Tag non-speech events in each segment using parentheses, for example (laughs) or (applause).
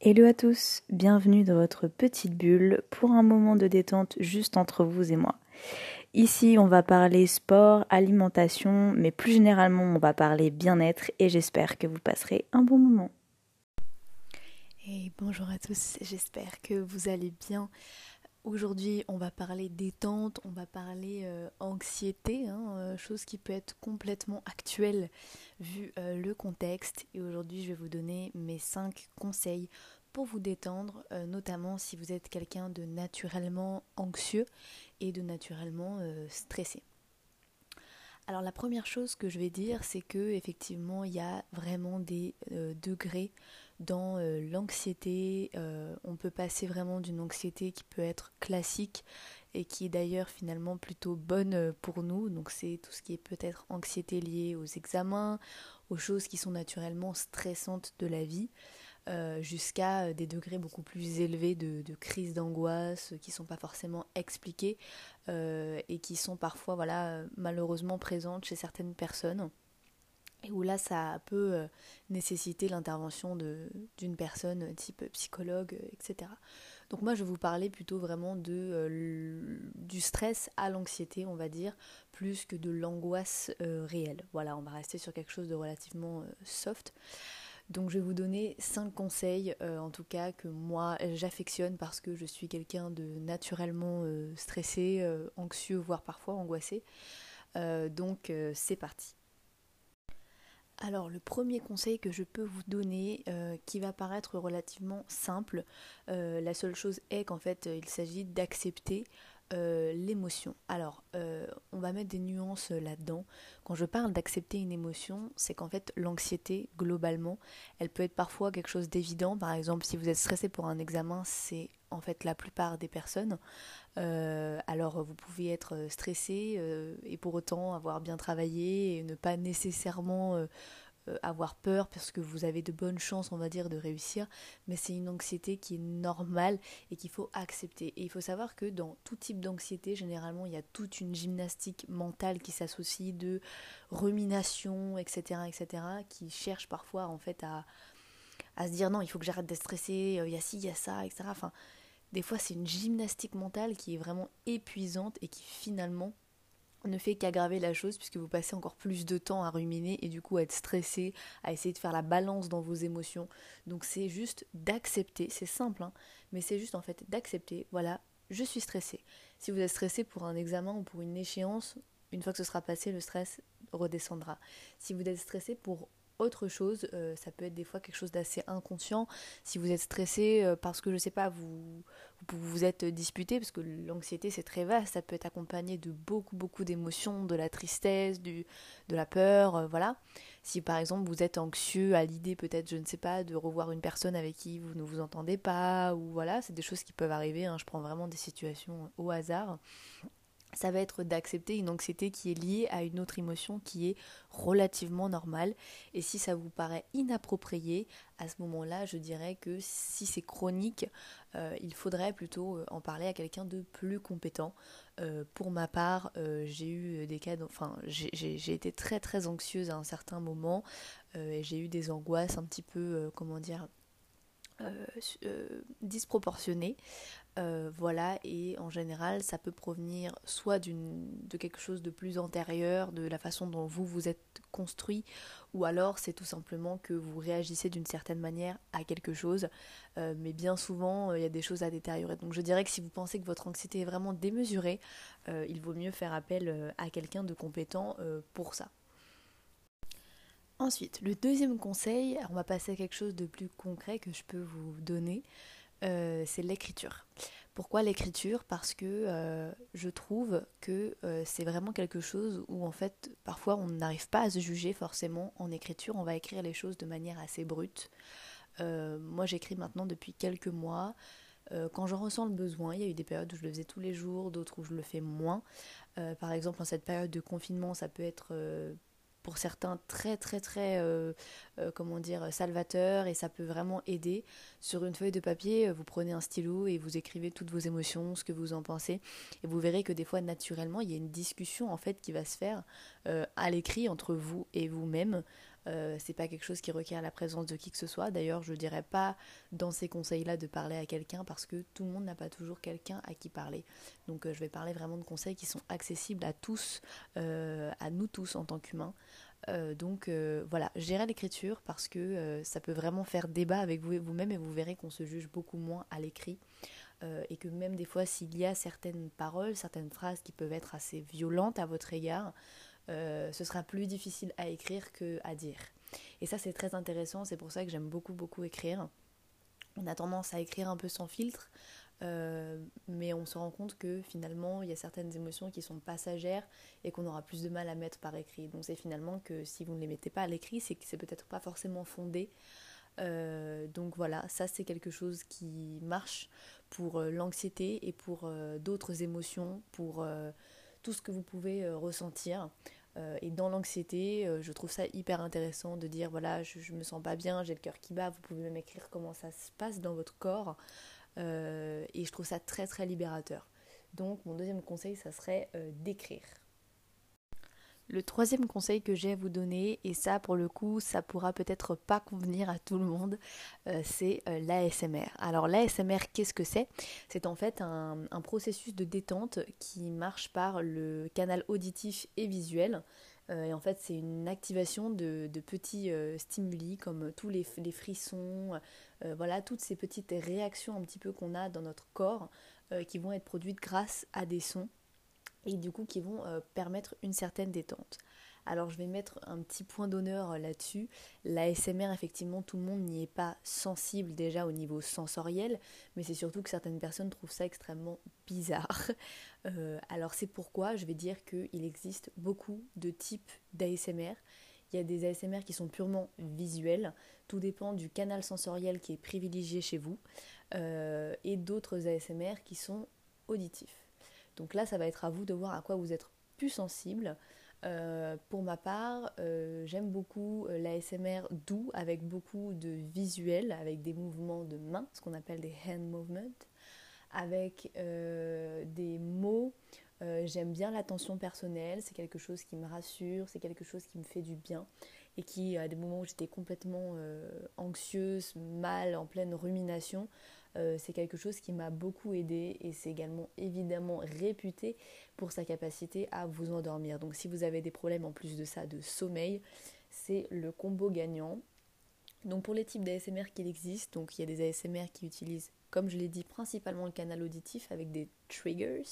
Hello à tous, bienvenue dans votre petite bulle pour un moment de détente juste entre vous et moi. Ici, on va parler sport, alimentation, mais plus généralement, on va parler bien-être et j'espère que vous passerez un bon moment. Et bonjour à tous, j'espère que vous allez bien. Aujourd'hui, on va parler détente, on va parler euh, anxiété, hein, euh, chose qui peut être complètement actuelle vu euh, le contexte. Et aujourd'hui, je vais vous donner mes 5 conseils pour vous détendre, notamment si vous êtes quelqu'un de naturellement anxieux et de naturellement stressé. Alors la première chose que je vais dire, c'est que effectivement, il y a vraiment des degrés dans euh, l'anxiété. Euh, on peut passer vraiment d'une anxiété qui peut être classique et qui est d'ailleurs finalement plutôt bonne euh, pour nous. Donc c'est tout ce qui est peut-être anxiété liée aux examens, aux choses qui sont naturellement stressantes de la vie. jusqu'à des degrés beaucoup plus élevés de, de crise d'angoisse qui ne sont pas forcément expliquées et qui sont parfois voilà malheureusement présentes chez certaines personnes et où là ça peut euh, nécessiter l'intervention d'une personne type psychologue, euh, etc. Donc moi je vais vous parler plutôt vraiment de, euh, du stress à l'anxiété, on va dire, plus que de l'angoisse réelle. Voilà, on va rester sur quelque chose de relativement soft. Donc je vais vous donner 5 conseils, en tout cas, que moi j'affectionne parce que je suis quelqu'un de naturellement stressé, anxieux, voire parfois angoissé. donc c'est parti. Alors le premier conseil que je peux vous donner, euh, qui va paraître relativement simple, euh, la seule chose est qu'en fait euh, il s'agit d'accepter l'émotion. Alors on va mettre des nuances là-dedans. Quand je parle d'accepter une émotion, c'est qu'en fait l'anxiété globalement, elle peut être parfois quelque chose d'évident. Par exemple si vous êtes stressé pour un examen, c'est en fait la plupart des personnes. Alors vous pouvez être stressé et pour autant avoir bien travaillé et ne pas nécessairement euh, avoir peur parce que vous avez de bonnes chances, on va dire, de réussir, mais c'est une anxiété qui est normale et qu'il faut accepter. Et il faut savoir que dans tout type d'anxiété, généralement, il y a toute une gymnastique mentale qui s'associe de rumination, etc., etc., qui cherche parfois, en fait, à, à se dire non, il faut que j'arrête d'être stressé, euh, il y a ci, il y a ça, etc. des fois, c'est une gymnastique mentale qui est vraiment épuisante et qui finalement ne fait qu'aggraver la chose puisque vous passez encore plus de temps à ruminer et du coup à être stressé, à essayer de faire la balance dans vos émotions. Donc c'est juste d'accepter, c'est simple, hein, mais c'est juste en fait d'accepter, voilà, je suis stressé. Si vous êtes stressé pour un examen ou pour une échéance, une fois que ce sera passé, le stress redescendra. Si vous êtes stressé pour autre chose. Euh, ça peut être des fois quelque chose d'assez inconscient. Si vous êtes stressé euh, parce que je sais pas, vous vous, êtes disputé, parce que l'anxiété c'est très vaste, ça peut être accompagné de beaucoup beaucoup d'émotions, de la tristesse, de la peur, euh, voilà. Si par exemple vous êtes anxieux à l'idée peut-être, je ne sais pas, de revoir une personne avec qui vous ne vous entendez pas, ou voilà, c'est des choses qui peuvent arriver. Hein. je prends vraiment des situations au hasard ça va être d'accepter une anxiété qui est liée à une autre émotion qui est relativement normale. Et si ça vous paraît inapproprié, à ce moment-là, je dirais que si c'est chronique, euh, il faudrait plutôt euh, en parler à quelqu'un de plus compétent. Euh, pour ma part, j'ai eu des cas, enfin, j'ai été très très anxieuse à un certain moment et j'ai eu des angoisses un petit peu, comment dire, disproportionnées. Euh, voilà, et en général, ça peut provenir soit de quelque chose de plus antérieur, de la façon dont vous vous êtes construit, ou alors c'est tout simplement que vous réagissez d'une certaine manière à quelque chose, euh, mais bien souvent, euh, il y a des choses à détériorer. Donc je dirais que si vous pensez que votre anxiété est vraiment démesurée, il vaut mieux faire appel à quelqu'un de compétent pour ça. Ensuite, le deuxième conseil, on va passer à quelque chose de plus concret que je peux vous donner. Euh, c'est l'écriture. Pourquoi l'écriture? Parce que euh, je trouve que euh, c'est vraiment quelque chose où en fait parfois on n'arrive pas à se juger forcément en écriture, on va écrire les choses de manière assez brute. moi j'écris maintenant depuis quelques mois. quand j'en ressens le besoin, il y a eu des périodes où je le faisais tous les jours, d'autres où je le fais moins. par exemple, en cette période de confinement, ça peut être certains très très très euh, euh, comment dire salvateur et ça peut vraiment aider. Sur une feuille de papier vous prenez un stylo et vous écrivez toutes vos émotions ce que vous en pensez. Et vous verrez que des fois naturellement il y a une discussion en fait qui va se faire euh, à l'écrit entre vous et vous-même Euh, c'est pas quelque chose qui requiert la présence de qui que ce soit. D'ailleurs, je dirais pas dans ces conseils-là de parler à quelqu'un parce que tout le monde n'a pas toujours quelqu'un à qui parler. Donc, je vais parler vraiment de conseils qui sont accessibles à tous, à nous tous en tant qu'humains. donc voilà, gérer l'écriture parce que ça peut vraiment faire débat avec vous-même et vous verrez qu'on se juge beaucoup moins à l'écrit. Euh, et que même des fois s'il y a certaines paroles, certaines phrases qui peuvent être assez violentes à votre égard, euh, ce sera plus difficile à écrire que à dire. Et ça c'est très intéressant, c'est pour ça que j'aime beaucoup beaucoup écrire. On a tendance à écrire un peu sans filtre, euh, mais on se rend compte que finalement il y a certaines émotions qui sont passagères et qu'on aura plus de mal à mettre par écrit. Donc c'est finalement que si vous ne les mettez pas à l'écrit, c'est que c'est peut-être pas forcément fondé. donc voilà, ça c'est quelque chose qui marche pour euh, l'anxiété et pour euh, d'autres émotions, pour euh, tout ce que vous pouvez ressentir. Et dans l'anxiété, je trouve ça hyper intéressant de dire voilà, je, me sens pas bien, j'ai le cœur qui bat. Vous pouvez même écrire comment ça se passe dans votre corps. et je trouve ça très très libérateur. Donc mon deuxième conseil, ça serait d'écrire. Le troisième conseil que j'ai à vous donner, et ça pour le coup ça pourra peut-être pas convenir à tout le monde, euh, c'est euh, l'ASMR. Alors l'ASMR qu'est-ce que c'est? C'est en fait un, processus de détente qui marche par le canal auditif et visuel. Euh, et en fait c'est une activation de, petits stimuli comme tous les, les frissons, voilà toutes ces petites réactions un petit peu qu'on a dans notre corps qui vont être produites grâce à des sons et du coup qui vont euh, permettre une certaine détente. Alors je vais mettre un petit point d'honneur euh, là-dessus. La SMR, effectivement, tout le monde n'y est pas sensible déjà au niveau sensoriel, mais c'est surtout que certaines personnes trouvent ça extrêmement bizarre. (laughs) Euh, alors c'est pourquoi je vais dire qu'il existe beaucoup de types d'ASMR. Il y a des ASMR qui sont purement visuels, tout dépend du canal sensoriel qui est privilégié chez vous, et d'autres ASMR qui sont auditifs. Donc là, ça va être à vous de voir à quoi vous êtes plus sensible. Euh, pour ma part, euh, j'aime beaucoup euh, l'ASMR doux avec beaucoup de visuels, avec des mouvements de main, ce qu'on appelle des hand movements, avec des mots. j'aime bien l'attention personnelle, c'est quelque chose qui me rassure, c'est quelque chose qui me fait du bien et qui, à des moments où j'étais complètement anxieuse, mal, en pleine rumination, euh, c'est quelque chose qui m'a beaucoup aidé et c'est également évidemment réputé pour sa capacité à vous endormir. Donc si vous avez des problèmes en plus de ça de sommeil, c'est le combo gagnant. Donc pour les types d'ASMR qu'il existe, donc il y a des ASMR qui utilisent, comme je l'ai dit, principalement le canal auditif avec des triggers.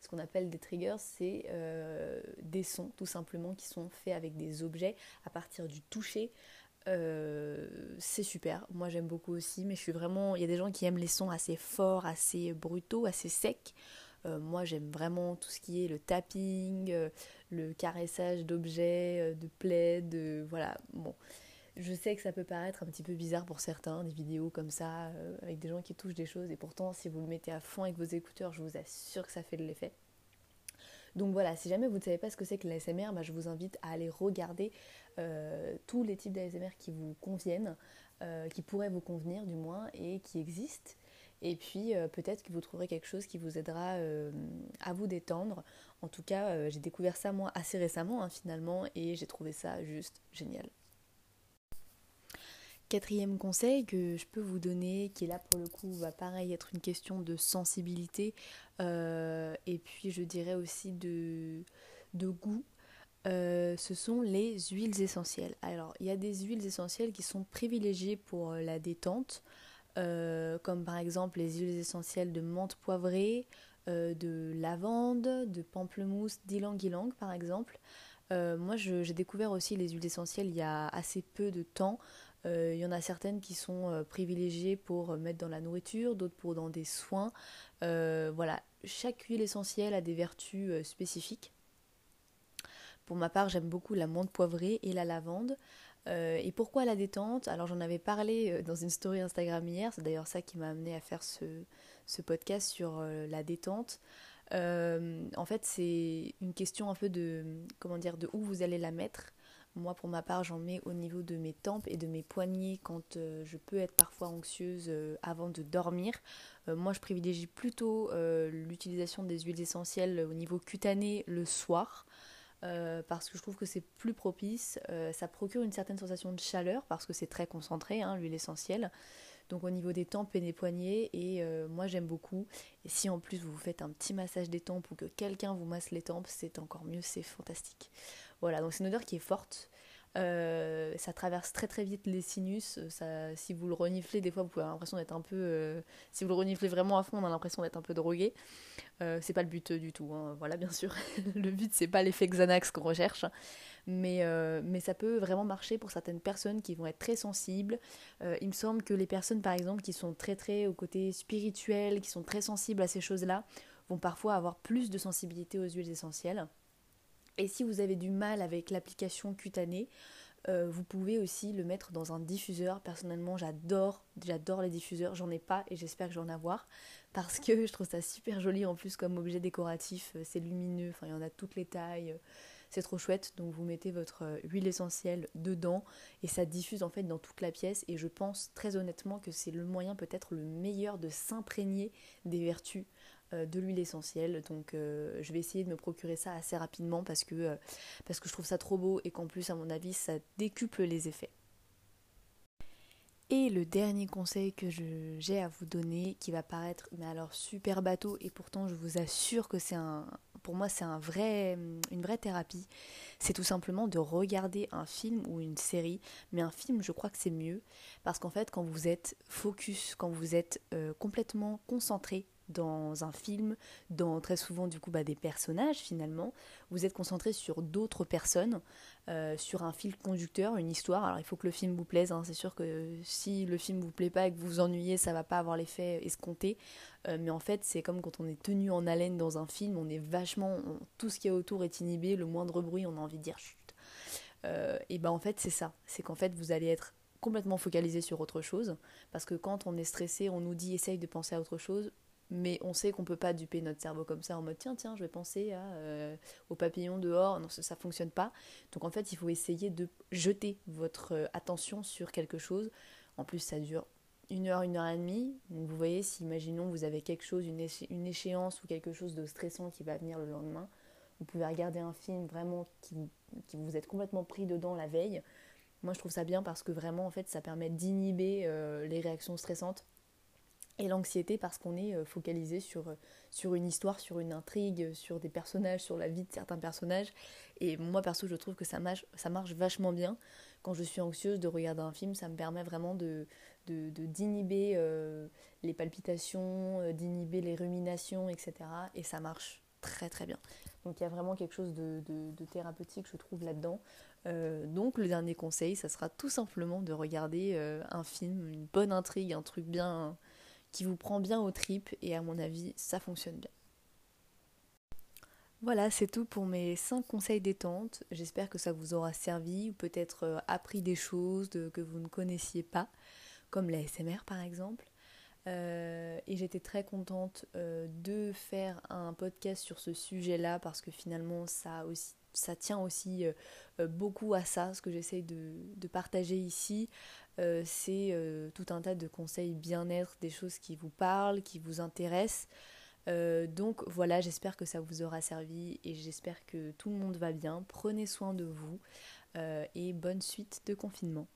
Ce qu'on appelle des triggers, c'est euh, des sons tout simplement qui sont faits avec des objets à partir du toucher, euh, c'est super. Moi j'aime beaucoup aussi, mais je suis vraiment. Il y a des gens qui aiment les sons assez forts, assez brutaux, assez secs. Euh, moi j'aime vraiment tout ce qui est le tapping, euh, le caressage d'objets, de plaies, de. Voilà, bon. Je sais que ça peut paraître un petit peu bizarre pour certains, des vidéos comme ça, avec des gens qui touchent des choses, et pourtant, si vous le mettez à fond avec vos écouteurs, je vous assure que ça fait de l'effet. Donc voilà, si jamais vous ne savez pas ce que c'est que l'ASMR, bah, je vous invite à aller regarder euh, tous les types d'ASMR qui vous conviennent, euh, qui pourraient vous convenir du moins et qui existent. Et puis euh, peut-être que vous trouverez quelque chose qui vous aidera à vous détendre. En tout cas, j'ai découvert ça moi assez récemment hein, finalement et j'ai trouvé ça juste génial. Quatrième conseil que je peux vous donner, qui là pour le coup va pareil être une question de sensibilité et puis je dirais aussi de goût. Euh, ce sont les huiles essentielles. Alors, il y a des huiles essentielles qui sont privilégiées pour euh, la détente, euh, comme par exemple les huiles essentielles de menthe poivrée, de lavande, de pamplemousse, d'ylang-ylang par exemple. moi, j'ai découvert aussi les huiles essentielles il y a assez peu de temps. Il y en a certaines qui sont privilégiées pour mettre dans la nourriture, d'autres pour dans des soins. voilà, chaque huile essentielle a des vertus spécifiques. Pour ma part, j'aime beaucoup la menthe poivrée et la lavande. Euh, et pourquoi la détente? Alors j'en avais parlé euh, dans une story Instagram hier, c'est d'ailleurs ça qui m'a amené à faire ce, podcast sur euh, la détente. en fait, c'est une question un peu de comment dire de où vous allez la mettre. Moi, pour ma part, j'en mets au niveau de mes tempes et de mes poignets quand je peux être parfois anxieuse avant de dormir. moi, je privilégie plutôt l'utilisation des huiles essentielles au niveau cutané le soir. Parce que je trouve que c'est plus propice. ça procure une certaine sensation de chaleur parce que c'est très concentré, hein, l'huile essentielle. Donc au niveau des tempes et des poignets, et moi j'aime beaucoup. Et si en plus vous vous faites un petit massage des tempes ou que quelqu'un vous masse les tempes, c'est encore mieux, c'est fantastique. Voilà, donc c'est une odeur qui est forte. Euh, ça traverse très très vite les sinus. Si vous le reniflez, des fois vous pouvez avoir l'impression d'être un peu. Euh, si vous le reniflez vraiment à fond, on a l'impression d'être un peu drogué. Euh, c'est pas le but du tout. Hein. Voilà, bien sûr. (laughs) le but c'est pas l'effet Xanax qu'on recherche. Mais, mais ça peut vraiment marcher pour certaines personnes qui vont être très sensibles. il me semble que les personnes par exemple qui sont très très au côté spirituel, qui sont très sensibles à ces choses-là, vont parfois avoir plus de sensibilité aux huiles essentielles. Et si vous avez du mal avec l'application cutanée, euh, vous pouvez aussi le mettre dans un diffuseur. Personnellement, j'adore, j'adore les diffuseurs. J'en ai pas et j'espère que j'en avoir parce que je trouve ça super joli en plus comme objet décoratif. Euh, c'est lumineux, enfin il y en a toutes les tailles. C'est trop chouette. Donc vous mettez votre euh, huile essentielle dedans et ça diffuse en fait dans toute la pièce. Et je pense très honnêtement que c'est le moyen peut-être le meilleur de s'imprégner des vertus euh, de l'huile essentielle. Donc euh, je vais essayer de me procurer ça assez rapidement parce que, euh, parce que je trouve ça trop beau et qu'en plus à mon avis ça décuple les effets. Et le dernier conseil que j'ai à vous donner, qui va paraître mais alors super bateau, et pourtant je vous assure que c'est un, pour moi c'est un vrai, une vraie thérapie, c'est tout simplement de regarder un film ou une série, mais un film je crois que c'est mieux, parce qu'en fait quand vous êtes focus, quand vous êtes complètement concentré dans un film, dans très souvent du coup bah, des personnages finalement. Vous êtes concentré sur d'autres personnes, euh, sur un fil conducteur, une histoire. Alors il faut que le film vous plaise. Hein. C'est sûr que si le film vous plaît pas et que vous vous ennuyez, ça va pas avoir l'effet escompté. Euh, mais en fait, c'est comme quand on est tenu en haleine dans un film. On est vachement, tout ce qui est autour est inhibé. Le moindre bruit, on a envie de dire chut. Euh, et ben en fait, c'est ça. C'est qu'en fait, vous allez être complètement focalisé sur autre chose. Parce que quand on est stressé, on nous dit essaye de penser à autre chose mais on sait qu'on peut pas duper notre cerveau comme ça en mode tiens tiens je vais penser à, euh, aux papillons dehors. Non ça, ça fonctionne pas. Donc en fait il faut essayer de jeter votre euh, attention sur quelque chose. En plus ça dure une heure une heure et demie. Donc vous voyez si imaginons vous avez quelque chose une, une échéance ou quelque chose de stressant qui va venir le lendemain vous pouvez regarder un film vraiment qui, qui vous êtes complètement pris dedans la veille. Moi je trouve ça bien parce que vraiment en fait ça permet d'inhiber euh, les réactions stressantes et l'anxiété parce qu'on est euh, focalisé sur, euh, sur une histoire, sur une intrigue, sur des personnages, sur la vie de certains personnages. Et moi perso, je trouve que ça marche, ça marche vachement bien. Quand je suis anxieuse de regarder un film, ça me permet vraiment de, de, d'inhiber euh, les palpitations, d'inhiber les ruminations, etc. Et ça marche très très bien. Donc il y a vraiment quelque chose de, de, thérapeutique, je trouve, là-dedans. donc le dernier conseil, ça sera tout simplement de regarder un film, une bonne intrigue, un truc bien qui vous prend bien aux tripes et à mon avis ça fonctionne bien. Voilà, c'est tout pour mes 5 conseils détente. J'espère que ça vous aura servi ou peut-être euh, appris des choses que vous ne connaissiez pas, comme la SMR par exemple. Euh, et j'étais très contente euh, de faire un podcast sur ce sujet-là parce que finalement ça, aussi, ça tient aussi beaucoup à ça, ce que j'essaye de, de, partager ici. Euh, c'est euh, tout un tas de conseils bien-être, des choses qui vous parlent, qui vous intéressent. Euh, donc voilà, j'espère que ça vous aura servi et j'espère que tout le monde va bien. Prenez soin de vous et bonne suite de confinement.